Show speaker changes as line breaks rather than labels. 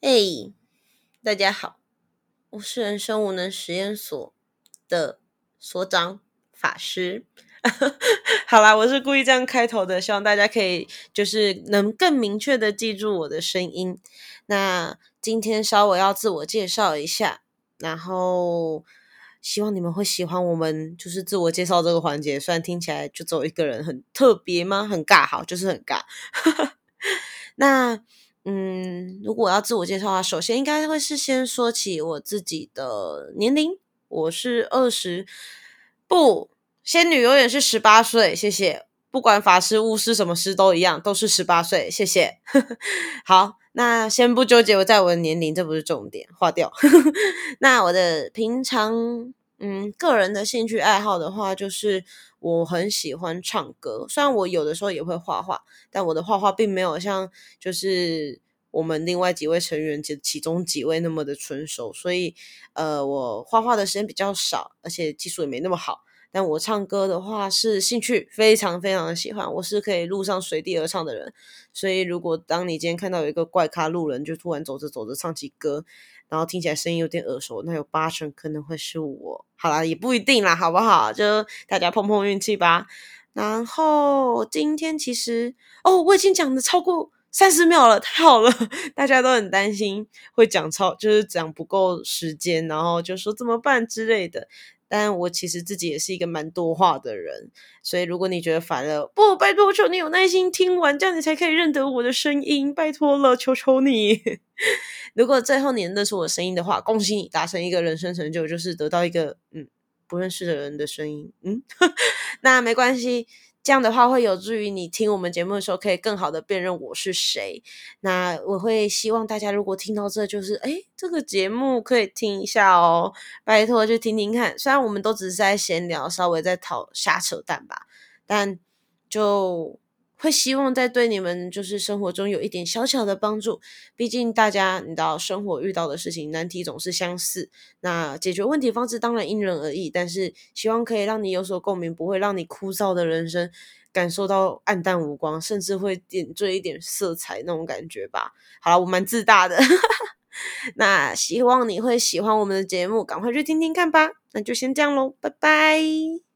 嘿，大家好，我是人生无能实验所的所长法师。好啦，我是故意这样开头的，希望大家可以就是能更明确的记住我的声音。那今天稍微要自我介绍一下，然后希望你们会喜欢我们就是自我介绍这个环节。虽然听起来就只有一个人很特别吗？很尬，好，就是很尬。那。嗯，如果要自我介绍的话，首先应该会是先说起我自己的年龄。我是二十，不，仙女永远是十八岁。谢谢，不管法师、巫师什么师都一样，都是十八岁。谢谢。好，那先不纠结我在我的年龄，这不是重点，划掉。那我的平常。嗯，个人的兴趣爱好的话，就是我很喜欢唱歌。虽然我有的时候也会画画，但我的画画并没有像就是我们另外几位成员其其中几位那么的纯熟，所以呃，我画画的时间比较少，而且技术也没那么好。但我唱歌的话是兴趣，非常非常的喜欢，我是可以路上随地而唱的人。所以如果当你今天看到有一个怪咖路人，就突然走着走着唱起歌。然后听起来声音有点耳熟，那有八成可能会是我。好啦，也不一定啦，好不好？就大家碰碰运气吧。然后今天其实哦，我已经讲的超过三十秒了，太好了！大家都很担心会讲超，就是讲不够时间，然后就说怎么办之类的。但我其实自己也是一个蛮多话的人，所以如果你觉得烦了，不，拜托求你有耐心听完，这样你才可以认得我的声音，拜托了，求求你。如果最后你认出我的声音的话，恭喜你达成一个人生成就，就是得到一个嗯不认识的人的声音，嗯，那没关系。这样的话会有助于你听我们节目的时候，可以更好的辨认我是谁。那我会希望大家如果听到这就是，哎，这个节目可以听一下哦，拜托去听听看。虽然我们都只是在闲聊，稍微在讨瞎扯淡吧，但就。会希望在对你们就是生活中有一点小小的帮助，毕竟大家你知道生活遇到的事情难题总是相似，那解决问题方式当然因人而异，但是希望可以让你有所共鸣，不会让你枯燥的人生感受到暗淡无光，甚至会点缀一点色彩那种感觉吧。好了，我蛮自大的，那希望你会喜欢我们的节目，赶快去听听看吧。那就先这样喽，拜拜。